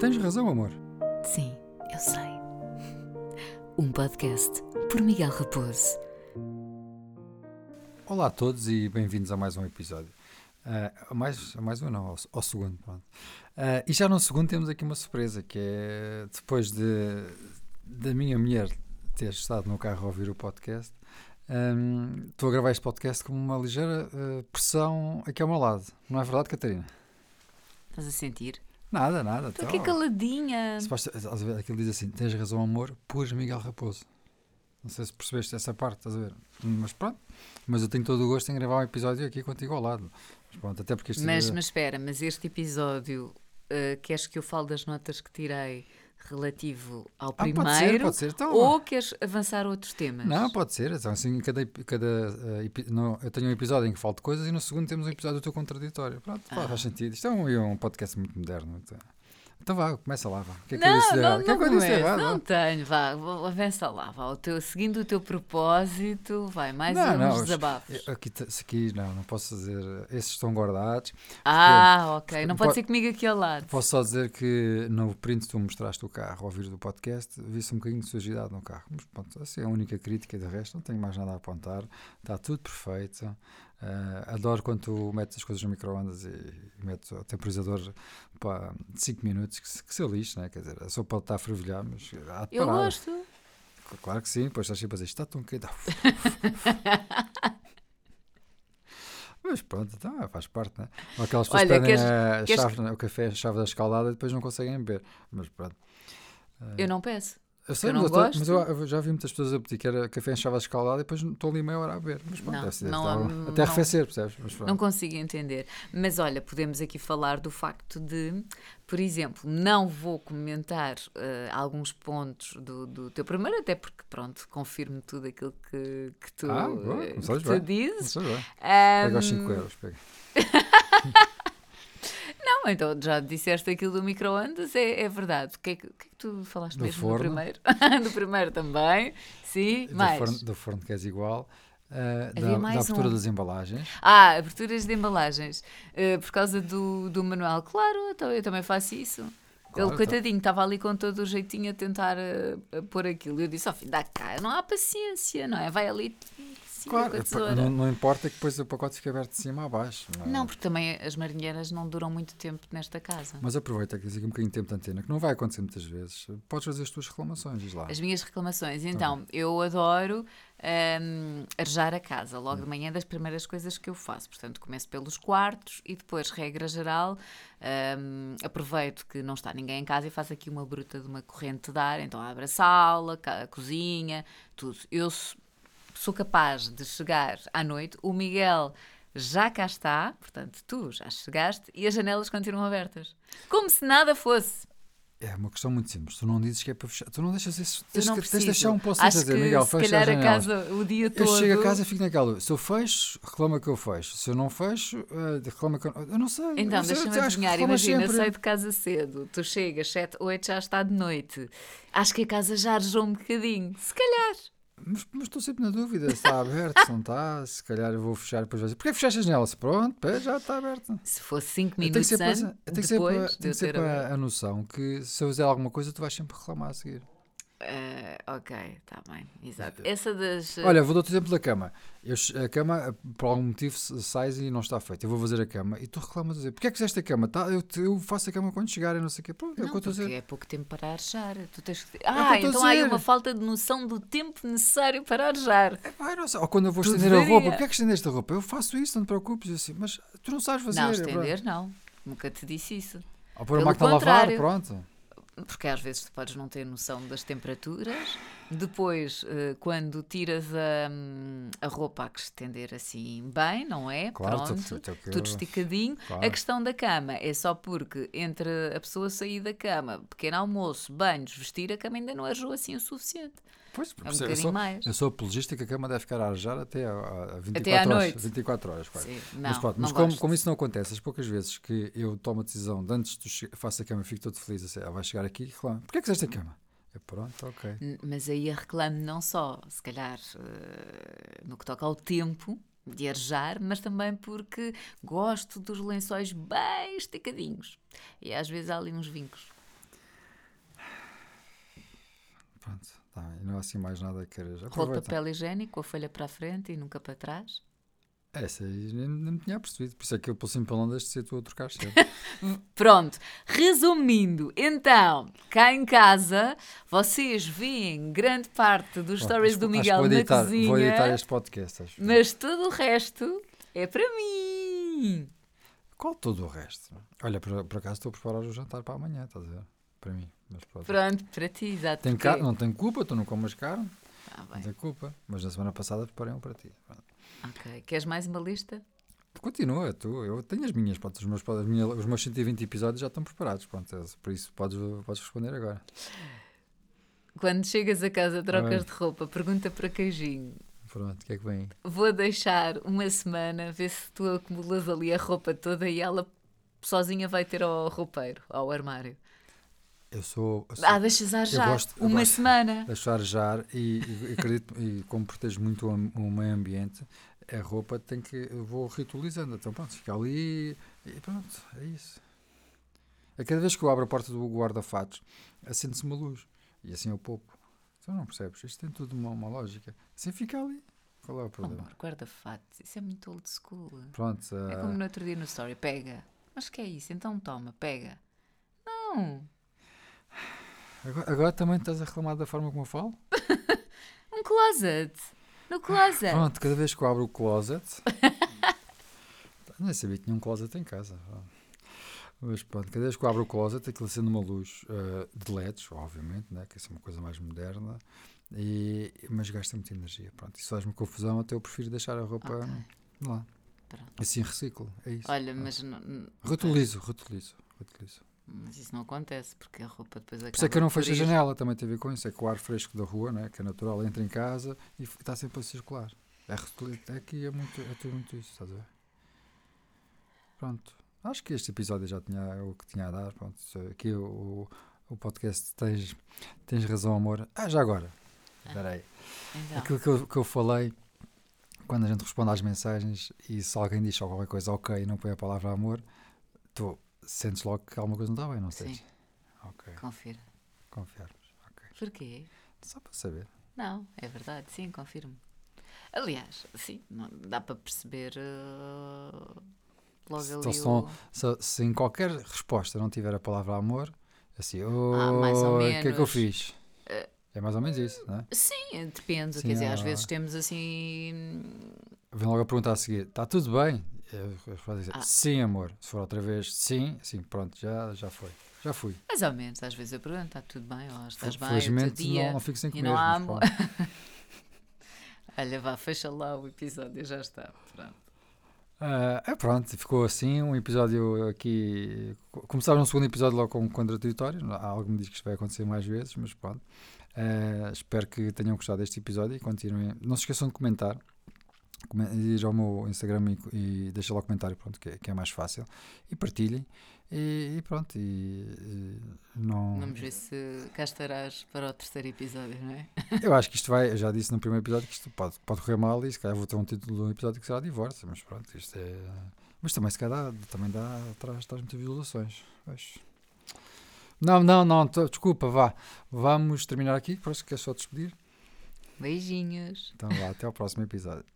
Tens razão, amor. Sim, eu sei. Um podcast por Miguel Raposo. Olá a todos e bem-vindos a mais um episódio. Uh, mais, mais um, não, ao, ao segundo. Pronto. Uh, e já no segundo temos aqui uma surpresa, que é depois de da minha mulher ter estado no carro a ouvir o podcast, um, estou a gravar este podcast com uma ligeira uh, pressão aqui ao meu lado. Não é verdade, Catarina? Estás a sentir? Nada, nada. Estou aqui caladinha. Aquilo diz assim: tens razão, amor, por Miguel Raposo. Não sei se percebeste essa parte, estás a ver? Mas pronto. Mas eu tenho todo o gosto em gravar um episódio aqui contigo ao lado. Mas pronto, até porque este Mas, mas espera, mas este episódio, uh, queres que eu fale das notas que tirei? Relativo ao ah, primeiro pode ser, pode ser. Então, ou queres avançar outros temas? Não, pode ser. Então, assim, cada, cada, uh, no, eu tenho um episódio em que falo de coisas e no segundo temos um episódio do teu contraditório. Pronto, ah. faz sentido. Isto é um, um podcast muito moderno. Então. Então vá, começa lá, vá. O que é que não, eu disse não, o que é que eu disse? Não tenho, vá, avança lá, vá. O teu, seguindo o teu propósito, vai, mais não, uns não, desabafos. Aqui, aqui não, não posso dizer, esses estão guardados. Ah, ok, não pode, pode ser comigo aqui ao lado. Posso só dizer que no print tu mostraste o carro ao ouvir do podcast, vi-se um bocadinho de sujidade no carro. Mas pronto, assim é a única crítica, de resto não tenho mais nada a apontar, está tudo perfeito. Uh, adoro quando tu metes as coisas no micro-ondas e, e metes o temporizador para 5 minutos, que, que se lixe, né? quer dizer, a sopa estar a fervilhar, mas há de Eu gosto. Claro que sim, depois estás sempre a dizer, está tão quente. mas pronto, então faz parte, né? Ou aquelas pessoas Olha, pedem queres, a queres... chave, o café, a chave da escaldada e depois não conseguem beber. Mas pronto. Eu não peço. Eu sei, eu mas, eu, mas eu, já vi muitas pessoas a pedir que era café em chave escaldada e depois estou ali meia hora a beber. Mas pronto, não, deve não, não, até arrefecer, percebes? Não consigo entender. Mas olha, podemos aqui falar do facto de, por exemplo, não vou comentar uh, alguns pontos do, do teu primeiro, até porque, pronto, confirmo tudo aquilo que, que tu, ah, boa, que tu dizes. Um, pega os 5 euros, pega. Não, então já disseste aquilo do micro-ondas, é, é verdade. O que é que, que, é que tu falaste do mesmo forno. do primeiro? do primeiro também, sim, do mais. Forno, do forno que és igual. Uh, da, da, abertura um. das embalagens. Ah, aberturas de embalagens. Uh, por causa do, do manual. Claro, então eu também faço isso. Claro, Ele, coitadinho, estava ali com todo o jeitinho a tentar uh, pôr aquilo. Eu disse, ó oh, filho, dá cá, não há paciência, não é? Vai ali claro, não, não, importa que depois o pacote fique aberto de cima a baixo. Não, é? não, porque também as marinheiras não duram muito tempo nesta casa. Mas aproveita que fica um bocadinho de tempo de antena, que não vai acontecer muitas vezes. Podes fazer as tuas reclamações, diz lá. As minhas reclamações. Então, tá eu adoro um, arejar a casa, logo de manhã das primeiras coisas que eu faço. Portanto, começo pelos quartos e depois, regra geral, um, aproveito que não está ninguém em casa e faço aqui uma bruta de uma corrente de ar. Então, abro a sala, a cozinha, tudo. Eu sou capaz de chegar à noite, o Miguel já cá está, portanto, tu já chegaste e as janelas continuam abertas. Como se nada fosse. É uma questão muito simples. Tu não dizes que é para fechar. Tu não deixas isso. Tens, não tens de deixar um posto Acho dizer, Miguel, fecha se calhar a casa o dia todo. Eu chego a casa e fico naquela. Se eu fecho, reclama que eu fecho. Se eu não fecho, uh, reclama que eu. Eu não sei. Então, deixa-me adivinhar. Imagina, sempre... saio de casa cedo. Tu chegas, 7, 8, já está de noite. Acho que a casa já arejou um bocadinho. Se calhar. Mas, mas, estou sempre na dúvida se está aberto, se não está. Se calhar eu vou fechar depois vai dizer: Porquê fechaste as janelas? Pronto, já está aberto. Se fosse 5 minutos tem antes, tem que sempre, tem que sempre a, a, noção que se eu fizer alguma coisa, tu vais sempre reclamar a seguir. Uh, ok, está bem, exato. Essa das. Olha, vou dar o exemplo da cama. Eu, a cama, por algum motivo, sais e não está feita. Eu vou fazer a cama e tu reclamas a dizer: Porquê é que fizeste a cama? Tá, eu, eu faço a cama quando chegar e não sei o quê. Pronto, não, é o que eu estou a dizer. é pouco tempo para arejar. Tu tens que... Ah, é então há aí uma falta de noção do tempo necessário para arejar. É, vai, não sei. Ou quando eu vou tu estender deveria. a roupa, porquê é que estendeste a roupa? Eu faço isso, não te preocupes. Assim, mas tu não sabes fazer. Não, estender, é, não. Nunca te disse isso. Ou pôr a máquina a lavar, pronto porque às vezes tu podes não ter noção das temperaturas. Depois, eh, quando tiras a, a roupa a que estender assim bem, não é? Claro, Pronto, tudo esticadinho. Claro. A questão da cama é só porque entre a pessoa sair da cama, pequeno almoço, banhos, vestir, a cama ainda não arejou assim o suficiente. Pois, é um eu, sou, mais. eu sou apologista que a cama deve ficar a arejar até a, a 24 até à horas. Noite. 24 horas, quase. Sim, não, mas pronto, mas como, como, isso não acontece, as poucas vezes que eu tomo a decisão de antes de faço a cama e fico todo feliz, assim, ah, vai chegar aqui e reclama. Porquê é que fizeste a cama? É pronto, ok. Mas aí a reclamo não só, se calhar, eh, no que toca ao tempo de arejar, mas também porque gosto dos lençóis bem esticadinhos. E às vezes há ali uns vincos. Pronto, tá, não há assim mais nada a querer. Roupa de papel higiênico, a folha para a frente e nunca para trás. Essa aí me tinha percebido, por isso é que eu não deixo de ser tu a trocar sempre. Pronto, resumindo, então, cá em casa, vocês veem grande parte dos Bom, stories do Miguel vou na editar, cozinha, Vou editar este podcast. Acho. mas todo o resto é para mim. Qual todo o resto? Olha, por, por acaso estou a preparar o jantar para amanhã, estás a ver? Para mim. Pronto. Pronto, para ti, exato. Tem porque-. Não tenho culpa, tu não comes carne, Ah, não tenho culpa. Mas na semana passada preparei um para ti. Pronto. Ok. Queres mais uma lista? Continua, tu. Eu tenho as minhas, pronto, os, meus, as minhas- os meus 120 episódios já estão preparados. Pronto, é- por isso podes, podes responder agora. Quando chegas a casa, trocas Ai. de roupa, pergunta para queijinho. Pronto, o que é que vem? Vou deixar uma semana, ver se tu acumulas ali a roupa toda e ela sozinha vai ter ao roupeiro, ao armário. Eu sou. eu sou Ah, deixas arejar. gosto- eu uma gosto. semana. Deixo arejar e, e acredito, e como protejo muito o, o meio ambiente, a roupa tem que. Eu vou ritualizando. Então pronto, fica ali e pronto, é isso. A cada vez que eu abro a porta do guarda-fatos, acende-se uma luz. E assim eu poupo. Então não percebes? Isto tem tudo uma, uma lógica. Assim fica ali. Qual é o problema? Amor, guarda-fatos, isso é muito old school. Pronto. É ah, como no outro dia no story, pega. Mas que é isso? Então toma, pega. Não, agora, agora também estás a reclamar da forma como eu falo? um closet. No closet. Pronto, cada vez que eu abro o closet. Nem sabia que tinha um closet em casa. Mas pronto, cada vez que eu abro o closet, aquilo sendo uma luz eh, de LEDs, obviamente, né, que isso é uma coisa mais moderna, e, mas gasta muita energia. Pronto, isso faz-me confusão, até eu prefiro deixar a roupa Ok. lá. Pronto. Assim reciclo, é isso. Olha, mas, não- não- reutilizo, reutilizo. Mas isso não acontece porque a roupa depois acaba Por isso é que eu não fecho a janela, também tem a ver com isso. É que o ar fresco da rua, né, que é natural, entra em casa e está sempre a circular. É, é que é, muito, é tudo muito isso, estás a ver? Pronto. Acho que este episódio já tinha o que tinha a dar. Pronto. Aqui o, o, podcast tens, tens razão, amor. Ah, já agora. Espera aí. Então, Aquilo que eu, que eu falei quando a gente responde às mensagens e se alguém diz só qualquer coisa ok e não põe a palavra amor, tu sentes logo que alguma coisa não está bem, não Sim. sentes? Ok, confira. confiarmos. Ok. Porquê? Só para saber. Não, é verdade, sim, confirmo. Aliás, sim, não, dá para perceber uh, logo Se ali eles o... Se, se em qualquer resposta não tiver a palavra amor, assim, oh, mais ou o que é que eu menos. fiz? É mais ou menos isso, não é? Sim, depende. Sim, Quer dizer, às há- vezes temos assim. Vem logo a pergunta a seguir: está tudo bem? Respondo a dizer: Ah. sim, amor. Se for outra vez, sim, assim, pronto, já, já foi. Já fui. Mais ou menos, às vezes eu pergunto: está tudo bem? Ou estás bem? Felizmente dia? não, não fico sem e comer. não há amor. Olha, vá, fecha lá o episódio, já está. Pronto. Ah, é pronto, ficou assim. Um episódio aqui. Começaram um segundo episódio logo com contraditório. Há algo me diz que isto vai acontecer mais vezes, mas pronto. Ah, espero que tenham gostado deste episódio e continuem. Não se esqueçam de comentar. Ir ao meu Instagram e, e deixem lá o comentário, pronto, que é, que é mais fácil. E partilhem. E, e pronto. E, e não... Vamos ver se cá estarás para o terceiro episódio, não é? Eu acho que isto vai, eu já disse no primeiro episódio que isto pode, pode correr mal e se calhar vou ter um título de um episódio que será divórcio, mas pronto, isto é. Mas também se calhar dá, também dá, traz, traz muitas violações. Pois. Não, não, não, desculpa, vá. Vamos terminar aqui, parece que é só despedir. Beijinhos. Então vá, até ao próximo episódio.